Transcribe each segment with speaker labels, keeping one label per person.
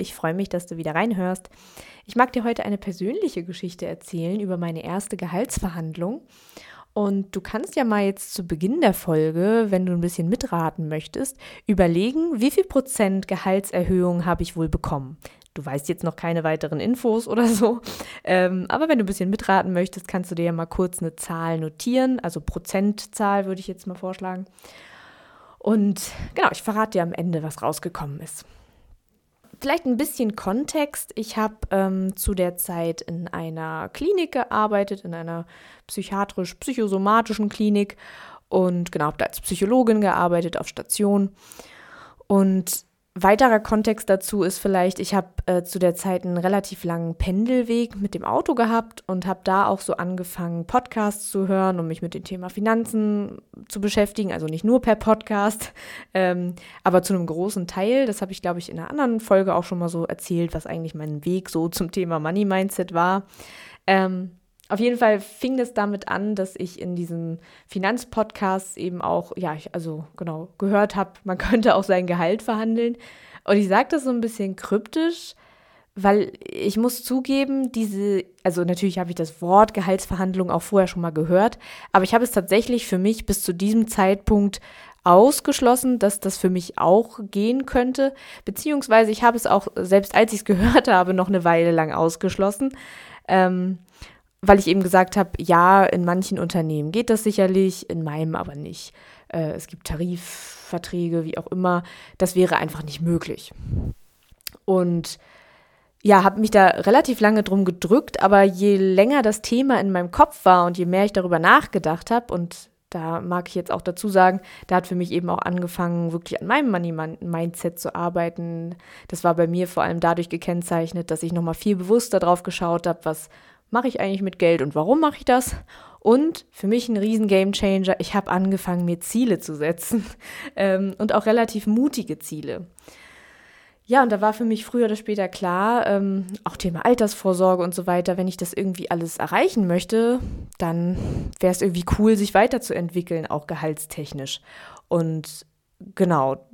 Speaker 1: ich freue mich, dass du wieder reinhörst. Ich mag dir heute eine persönliche Geschichte erzählen über meine erste Gehaltsverhandlung. Und du kannst ja mal jetzt zu Beginn der Folge, wenn du ein bisschen mitraten möchtest, überlegen, wie viel Prozent Gehaltserhöhung habe ich wohl bekommen. Du weißt jetzt noch keine weiteren Infos oder so, ähm, aber wenn du ein bisschen mitraten möchtest, kannst du dir ja mal kurz eine Zahl notieren, also Prozentzahl würde ich jetzt mal vorschlagen. Und genau, ich verrate dir am Ende, was rausgekommen ist. Vielleicht ein bisschen Kontext. Ich habe ähm, zu der Zeit in einer Klinik gearbeitet, in einer psychiatrisch-psychosomatischen Klinik und genau, habe da als Psychologin gearbeitet auf Station. Und Weiterer Kontext dazu ist vielleicht, ich habe äh, zu der Zeit einen relativ langen Pendelweg mit dem Auto gehabt und habe da auch so angefangen, Podcasts zu hören, um mich mit dem Thema Finanzen zu beschäftigen. Also nicht nur per Podcast, ähm, aber zu einem großen Teil. Das habe ich, glaube ich, in einer anderen Folge auch schon mal so erzählt, was eigentlich mein Weg so zum Thema Money Mindset war. Ähm, auf jeden Fall fing es damit an, dass ich in diesem Finanzpodcast eben auch, ja, ich also genau gehört habe, man könnte auch sein Gehalt verhandeln. Und ich sage das so ein bisschen kryptisch, weil ich muss zugeben, diese, also natürlich habe ich das Wort Gehaltsverhandlung auch vorher schon mal gehört, aber ich habe es tatsächlich für mich bis zu diesem Zeitpunkt ausgeschlossen, dass das für mich auch gehen könnte, beziehungsweise ich habe es auch, selbst als ich es gehört habe, noch eine Weile lang ausgeschlossen. Ähm, weil ich eben gesagt habe, ja, in manchen Unternehmen geht das sicherlich, in meinem aber nicht. Äh, es gibt Tarifverträge, wie auch immer. Das wäre einfach nicht möglich. Und ja, habe mich da relativ lange drum gedrückt, aber je länger das Thema in meinem Kopf war und je mehr ich darüber nachgedacht habe, und da mag ich jetzt auch dazu sagen, da hat für mich eben auch angefangen, wirklich an meinem Money-Mindset zu arbeiten. Das war bei mir vor allem dadurch gekennzeichnet, dass ich nochmal viel bewusster drauf geschaut habe, was mache ich eigentlich mit Geld und warum mache ich das? Und für mich ein riesen Gamechanger, ich habe angefangen, mir Ziele zu setzen ähm, und auch relativ mutige Ziele. Ja, und da war für mich früher oder später klar, ähm, auch Thema Altersvorsorge und so weiter, wenn ich das irgendwie alles erreichen möchte, dann wäre es irgendwie cool, sich weiterzuentwickeln, auch gehaltstechnisch. Und genau,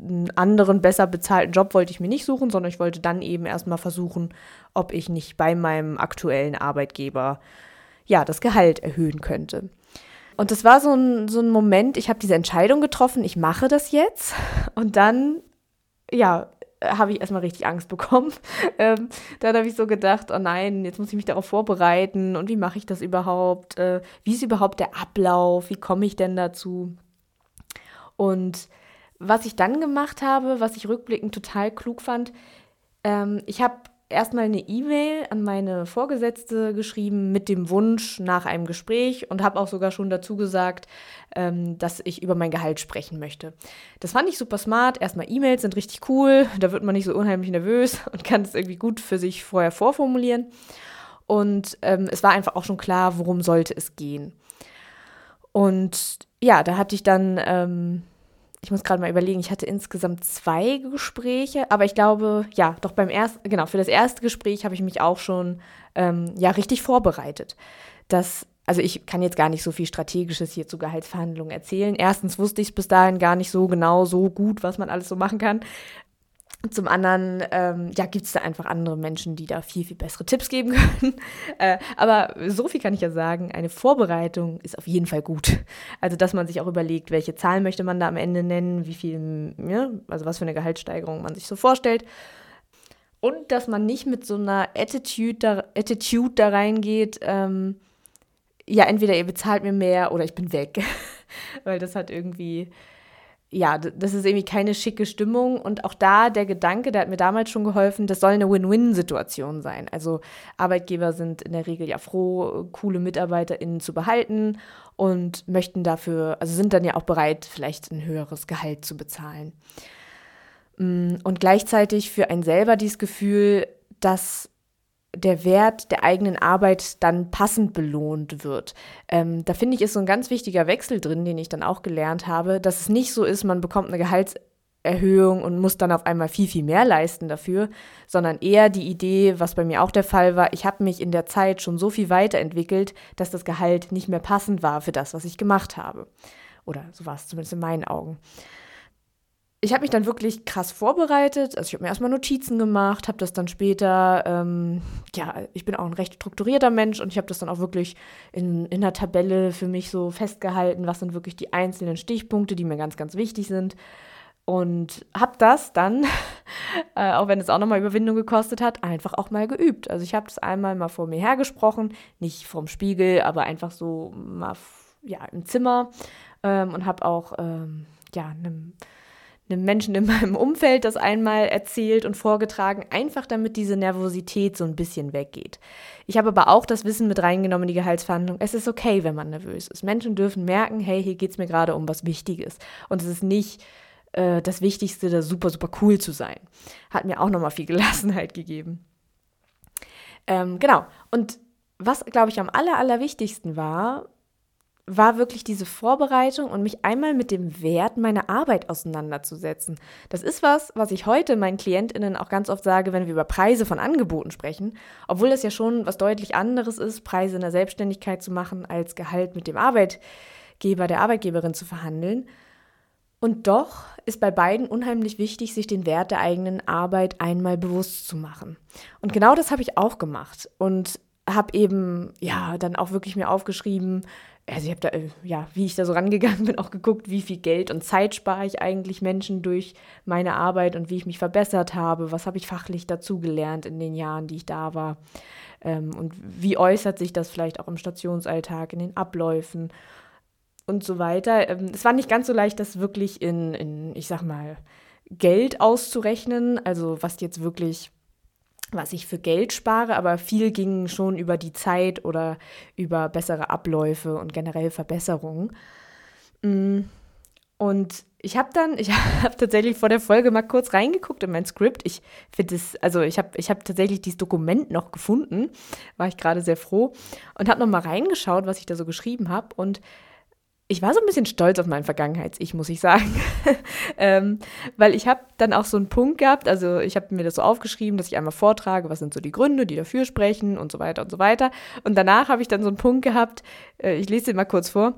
Speaker 1: einen anderen, besser bezahlten Job wollte ich mir nicht suchen, sondern ich wollte dann eben erstmal versuchen, ob ich nicht bei meinem aktuellen Arbeitgeber ja das Gehalt erhöhen könnte. Und das war so ein, so ein Moment, ich habe diese Entscheidung getroffen, ich mache das jetzt. Und dann, ja, habe ich erstmal richtig Angst bekommen. Ähm, dann habe ich so gedacht, oh nein, jetzt muss ich mich darauf vorbereiten und wie mache ich das überhaupt? Äh, wie ist überhaupt der Ablauf? Wie komme ich denn dazu? Und was ich dann gemacht habe, was ich rückblickend total klug fand, ähm, ich habe erstmal eine E-Mail an meine Vorgesetzte geschrieben mit dem Wunsch nach einem Gespräch und habe auch sogar schon dazu gesagt, ähm, dass ich über mein Gehalt sprechen möchte. Das fand ich super smart. Erstmal E-Mails sind richtig cool, da wird man nicht so unheimlich nervös und kann es irgendwie gut für sich vorher vorformulieren. Und ähm, es war einfach auch schon klar, worum sollte es gehen. Und ja, da hatte ich dann ähm, ich muss gerade mal überlegen, ich hatte insgesamt zwei Gespräche, aber ich glaube, ja, doch beim ersten, genau, für das erste Gespräch habe ich mich auch schon ähm, ja richtig vorbereitet. Das, also ich kann jetzt gar nicht so viel Strategisches hier zu Gehaltsverhandlungen erzählen. Erstens wusste ich es bis dahin gar nicht so genau, so gut, was man alles so machen kann. Zum anderen, ähm, ja, gibt es da einfach andere Menschen, die da viel, viel bessere Tipps geben können. äh, aber so viel kann ich ja sagen, eine Vorbereitung ist auf jeden Fall gut. Also, dass man sich auch überlegt, welche Zahlen möchte man da am Ende nennen, wie viel, ja, also was für eine Gehaltssteigerung man sich so vorstellt. Und dass man nicht mit so einer Attitude da, Attitude da reingeht, ähm, ja, entweder ihr bezahlt mir mehr oder ich bin weg. Weil das hat irgendwie, ja, das ist irgendwie keine schicke Stimmung. Und auch da der Gedanke, der hat mir damals schon geholfen, das soll eine Win-Win-Situation sein. Also Arbeitgeber sind in der Regel ja froh, coole MitarbeiterInnen zu behalten und möchten dafür, also sind dann ja auch bereit, vielleicht ein höheres Gehalt zu bezahlen. Mm, und gleichzeitig für einen selber dieses Gefühl, dass der Wert der eigenen Arbeit dann passend belohnt wird. Ähm, da finde ich, ist so ein ganz wichtiger Wechsel drin, den ich dann auch gelernt habe, dass es nicht so ist, man bekommt eine Gehaltserhöhung und muss dann auf einmal viel, viel mehr leisten dafür, sondern eher die Idee, was bei mir auch der Fall war, ich habe mich in der Zeit schon so viel weiterentwickelt, dass das Gehalt nicht mehr passend war für das, was ich gemacht habe. Oder so war es zumindest in meinen Augen. Ich habe mich dann wirklich krass vorbereitet. Also ich habe mir erstmal Notizen gemacht, habe das dann später, ähm, ja, ich bin auch ein recht strukturierter Mensch und ich habe das dann auch wirklich in, in einer Tabelle für mich so festgehalten, was sind wirklich die einzelnen Stichpunkte, die mir ganz, ganz wichtig sind. Und habe das dann, äh, auch wenn es auch nochmal Überwindung gekostet hat, einfach auch mal geübt. Also ich habe das einmal mal vor mir hergesprochen, nicht vorm Spiegel, aber einfach so mal ja, im Zimmer ähm, und habe auch ähm, ja, einem einem Menschen in meinem Umfeld das einmal erzählt und vorgetragen, einfach damit diese Nervosität so ein bisschen weggeht. Ich habe aber auch das Wissen mit reingenommen in die Gehaltsverhandlung. Es ist okay, wenn man nervös ist. Menschen dürfen merken, hey, hier geht es mir gerade um was Wichtiges. Und es ist nicht äh, das Wichtigste, da super, super cool zu sein. Hat mir auch nochmal viel Gelassenheit gegeben. Ähm, genau. Und was, glaube ich, am aller, allerwichtigsten war, war wirklich diese Vorbereitung und mich einmal mit dem Wert meiner Arbeit auseinanderzusetzen. Das ist was, was ich heute meinen KlientInnen auch ganz oft sage, wenn wir über Preise von Angeboten sprechen, obwohl das ja schon was deutlich anderes ist, Preise in der Selbstständigkeit zu machen, als Gehalt mit dem Arbeitgeber, der Arbeitgeberin zu verhandeln. Und doch ist bei beiden unheimlich wichtig, sich den Wert der eigenen Arbeit einmal bewusst zu machen. Und genau das habe ich auch gemacht und habe eben ja dann auch wirklich mir aufgeschrieben, also ich habe da, äh, ja, wie ich da so rangegangen bin, auch geguckt, wie viel Geld und Zeit spare ich eigentlich Menschen durch meine Arbeit und wie ich mich verbessert habe, was habe ich fachlich dazugelernt in den Jahren, die ich da war ähm, und wie äußert sich das vielleicht auch im Stationsalltag, in den Abläufen und so weiter. Ähm, es war nicht ganz so leicht, das wirklich in, in, ich sag mal, Geld auszurechnen, also was jetzt wirklich was ich für Geld spare, aber viel ging schon über die Zeit oder über bessere Abläufe und generell Verbesserungen. Mm, und ich habe dann, ich habe tatsächlich vor der Folge mal kurz reingeguckt in mein Skript. Ich finde es, also ich habe ich hab tatsächlich dieses Dokument noch gefunden, war ich gerade sehr froh und habe noch mal reingeschaut, was ich da so geschrieben habe und ich war so ein bisschen stolz auf mein Vergangenheits-Ich, muss ich sagen. ähm, weil ich habe dann auch so einen Punkt gehabt, also ich habe mir das so aufgeschrieben, dass ich einmal vortrage, was sind so die Gründe, die dafür sprechen und so weiter und so weiter. Und danach habe ich dann so einen Punkt gehabt, äh, ich lese den mal kurz vor.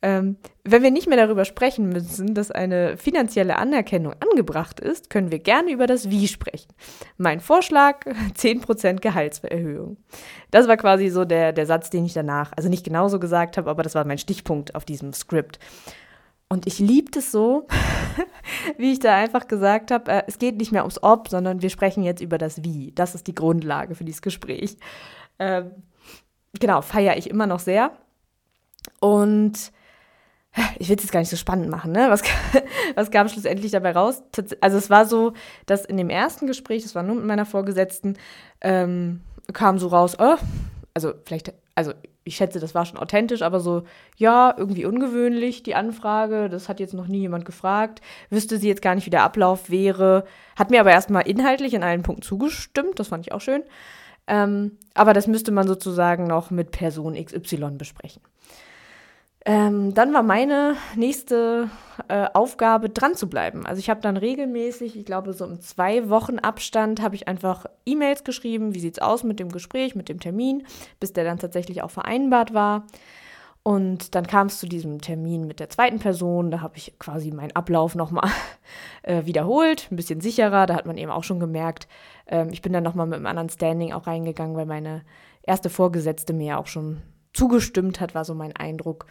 Speaker 1: Ähm, wenn wir nicht mehr darüber sprechen müssen, dass eine finanzielle Anerkennung angebracht ist, können wir gerne über das Wie sprechen. Mein Vorschlag, 10% Gehaltserhöhung. Das war quasi so der, der Satz, den ich danach, also nicht genauso gesagt habe, aber das war mein Stichpunkt auf diesem Skript. Und ich liebte es so, wie ich da einfach gesagt habe, äh, es geht nicht mehr ums Ob, sondern wir sprechen jetzt über das Wie. Das ist die Grundlage für dieses Gespräch. Ähm, genau, feiere ich immer noch sehr. Und ich will es jetzt gar nicht so spannend machen, ne? Was, was kam schlussendlich dabei raus? Also es war so, dass in dem ersten Gespräch, das war nur mit meiner Vorgesetzten, ähm, kam so raus, oh, also vielleicht, also ich schätze, das war schon authentisch, aber so, ja, irgendwie ungewöhnlich, die Anfrage, das hat jetzt noch nie jemand gefragt, wüsste sie jetzt gar nicht, wie der Ablauf wäre, hat mir aber erstmal inhaltlich in allen Punkten zugestimmt, das fand ich auch schön. Ähm, aber das müsste man sozusagen noch mit Person XY besprechen. Ähm, dann war meine nächste äh, Aufgabe, dran zu bleiben. Also ich habe dann regelmäßig, ich glaube so im zwei Wochen Abstand, habe ich einfach E-Mails geschrieben, wie sieht es aus mit dem Gespräch, mit dem Termin, bis der dann tatsächlich auch vereinbart war. Und dann kam es zu diesem Termin mit der zweiten Person. Da habe ich quasi meinen Ablauf nochmal äh, wiederholt, ein bisschen sicherer. Da hat man eben auch schon gemerkt, ähm, ich bin dann nochmal mit einem anderen Standing auch reingegangen, weil meine erste Vorgesetzte mir auch schon zugestimmt hat, war so mein Eindruck.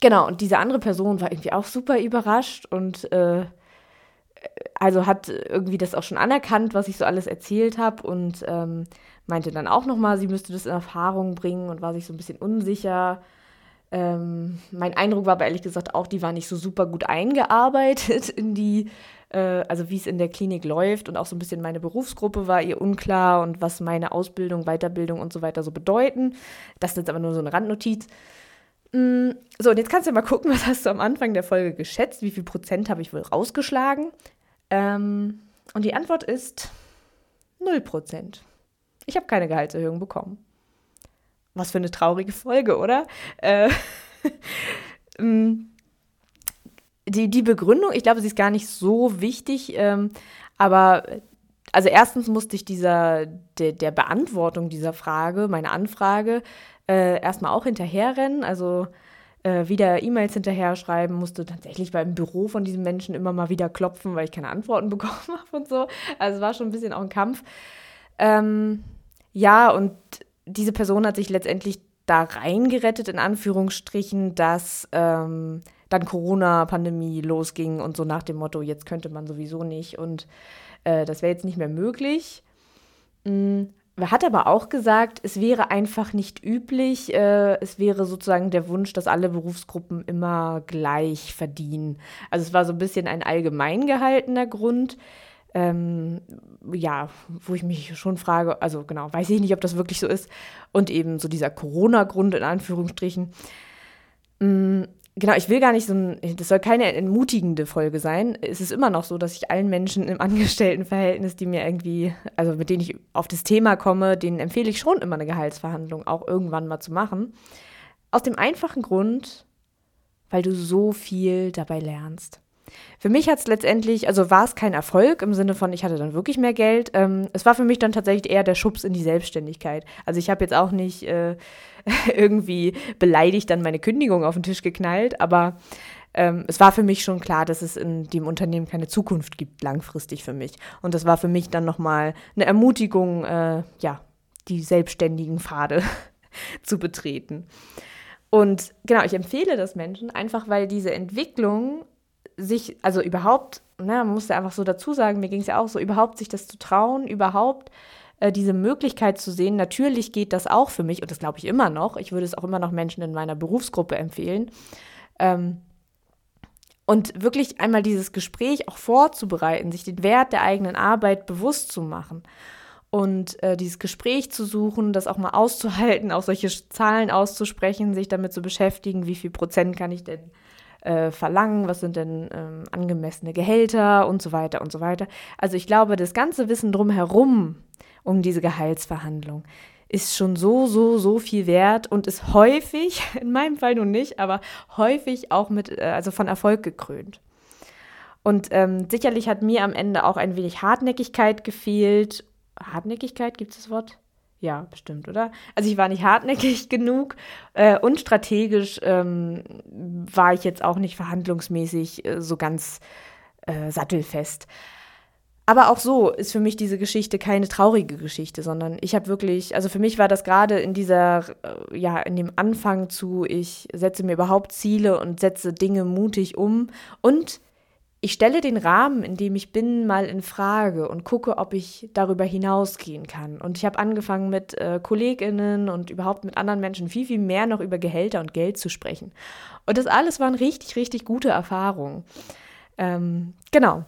Speaker 1: Genau, und diese andere Person war irgendwie auch super überrascht und äh, also hat irgendwie das auch schon anerkannt, was ich so alles erzählt habe und ähm, meinte dann auch nochmal, sie müsste das in Erfahrung bringen und war sich so ein bisschen unsicher. Ähm, mein Eindruck war aber ehrlich gesagt auch, die war nicht so super gut eingearbeitet in die, äh, also wie es in der Klinik läuft und auch so ein bisschen meine Berufsgruppe war ihr unklar und was meine Ausbildung, Weiterbildung und so weiter so bedeuten. Das ist jetzt aber nur so eine Randnotiz. Mm, so, und jetzt kannst du mal gucken, was hast du am Anfang der Folge geschätzt? Wie viel Prozent habe ich wohl rausgeschlagen? Ähm, und die Antwort ist 0 Prozent. Ich habe keine Gehaltserhöhung bekommen. Was für eine traurige Folge, oder? Äh, mm, die, die Begründung, ich glaube, sie ist gar nicht so wichtig, ähm, aber also erstens musste ich dieser, der, der Beantwortung dieser Frage, meiner Anfrage, äh, erstmal auch hinterherrennen. Also äh, wieder E-Mails hinterher schreiben, musste tatsächlich beim Büro von diesen Menschen immer mal wieder klopfen, weil ich keine Antworten bekommen habe und so. Also es war schon ein bisschen auch ein Kampf. Ähm, ja, und diese Person hat sich letztendlich da reingerettet, in Anführungsstrichen, dass ähm, dann Corona-Pandemie losging und so nach dem Motto, jetzt könnte man sowieso nicht und äh, das wäre jetzt nicht mehr möglich. Mhm. Hat aber auch gesagt, es wäre einfach nicht üblich, äh, es wäre sozusagen der Wunsch, dass alle Berufsgruppen immer gleich verdienen. Also es war so ein bisschen ein allgemein gehaltener Grund. Ähm, ja, wo ich mich schon frage, also genau, weiß ich nicht, ob das wirklich so ist. Und eben so dieser Corona-Grund in Anführungsstrichen. Mm, genau, ich will gar nicht so ein, das soll keine entmutigende Folge sein. Es ist immer noch so, dass ich allen Menschen im Angestelltenverhältnis, die mir irgendwie, also mit denen ich auf das Thema komme, denen empfehle ich schon immer eine Gehaltsverhandlung auch irgendwann mal zu machen. Aus dem einfachen Grund, weil du so viel dabei lernst. Für mich hat es letztendlich, also war es kein Erfolg im Sinne von, ich hatte dann wirklich mehr Geld. Ähm, es war für mich dann tatsächlich eher der Schubs in die Selbstständigkeit. Also ich habe jetzt auch nicht äh, irgendwie beleidigt dann meine Kündigung auf den Tisch geknallt, aber ähm, es war für mich schon klar, dass es in dem Unternehmen keine Zukunft gibt, langfristig für mich. Und das war für mich dann nochmal eine Ermutigung, äh, ja, die selbstständigen Pfade zu betreten. Und genau, ich empfehle das Menschen einfach, weil diese Entwicklung sich, also überhaupt, ne, man muss ja einfach so dazu sagen, mir ging es ja auch so, überhaupt sich das zu trauen, überhaupt äh, diese Möglichkeit zu sehen, natürlich geht das auch für mich und das glaube ich immer noch. Ich würde es auch immer noch Menschen in meiner Berufsgruppe empfehlen. Ähm, und wirklich einmal dieses Gespräch auch vorzubereiten, sich den Wert der eigenen Arbeit bewusst zu machen und äh, dieses Gespräch zu suchen, das auch mal auszuhalten, auch solche Zahlen auszusprechen, sich damit zu beschäftigen, wie viel Prozent kann ich denn äh, verlangen, was sind denn ähm, angemessene Gehälter und so weiter und so weiter. Also ich glaube, das ganze Wissen drumherum um diese Gehaltsverhandlung ist schon so, so, so viel wert und ist häufig, in meinem Fall nun nicht, aber häufig auch mit, äh, also von Erfolg gekrönt. Und ähm, sicherlich hat mir am Ende auch ein wenig Hartnäckigkeit gefehlt. Hartnäckigkeit, gibt es das Wort? Ja, bestimmt, oder? Also ich war nicht hartnäckig genug äh, und strategisch ähm, war ich jetzt auch nicht verhandlungsmäßig äh, so ganz äh, sattelfest. Aber auch so ist für mich diese Geschichte keine traurige Geschichte, sondern ich habe wirklich, also für mich war das gerade in dieser, äh, ja, in dem Anfang zu, ich setze mir überhaupt Ziele und setze Dinge mutig um und ich stelle den Rahmen, in dem ich bin, mal in Frage und gucke, ob ich darüber hinausgehen kann. Und ich habe angefangen mit äh, Kolleginnen und überhaupt mit anderen Menschen viel, viel mehr noch über Gehälter und Geld zu sprechen. Und das alles waren richtig, richtig gute Erfahrungen. Ähm, genau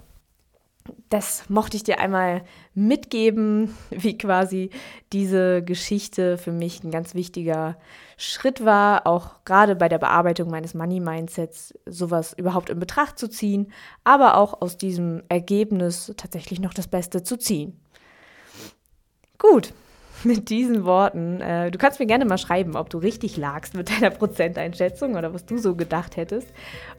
Speaker 1: das mochte ich dir einmal mitgeben, wie quasi diese Geschichte für mich ein ganz wichtiger Schritt war, auch gerade bei der Bearbeitung meines Money Mindsets sowas überhaupt in Betracht zu ziehen, aber auch aus diesem Ergebnis tatsächlich noch das Beste zu ziehen. Gut, mit diesen Worten. Äh, du kannst mir gerne mal schreiben, ob du richtig lagst mit deiner Prozenteinschätzung oder was du so gedacht hättest.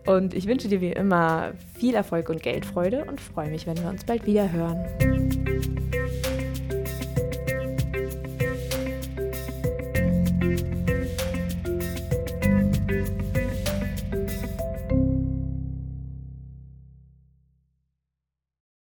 Speaker 1: Und ich wünsche dir wie immer viel Erfolg und Geldfreude und freue mich, wenn wir uns bald wieder hören.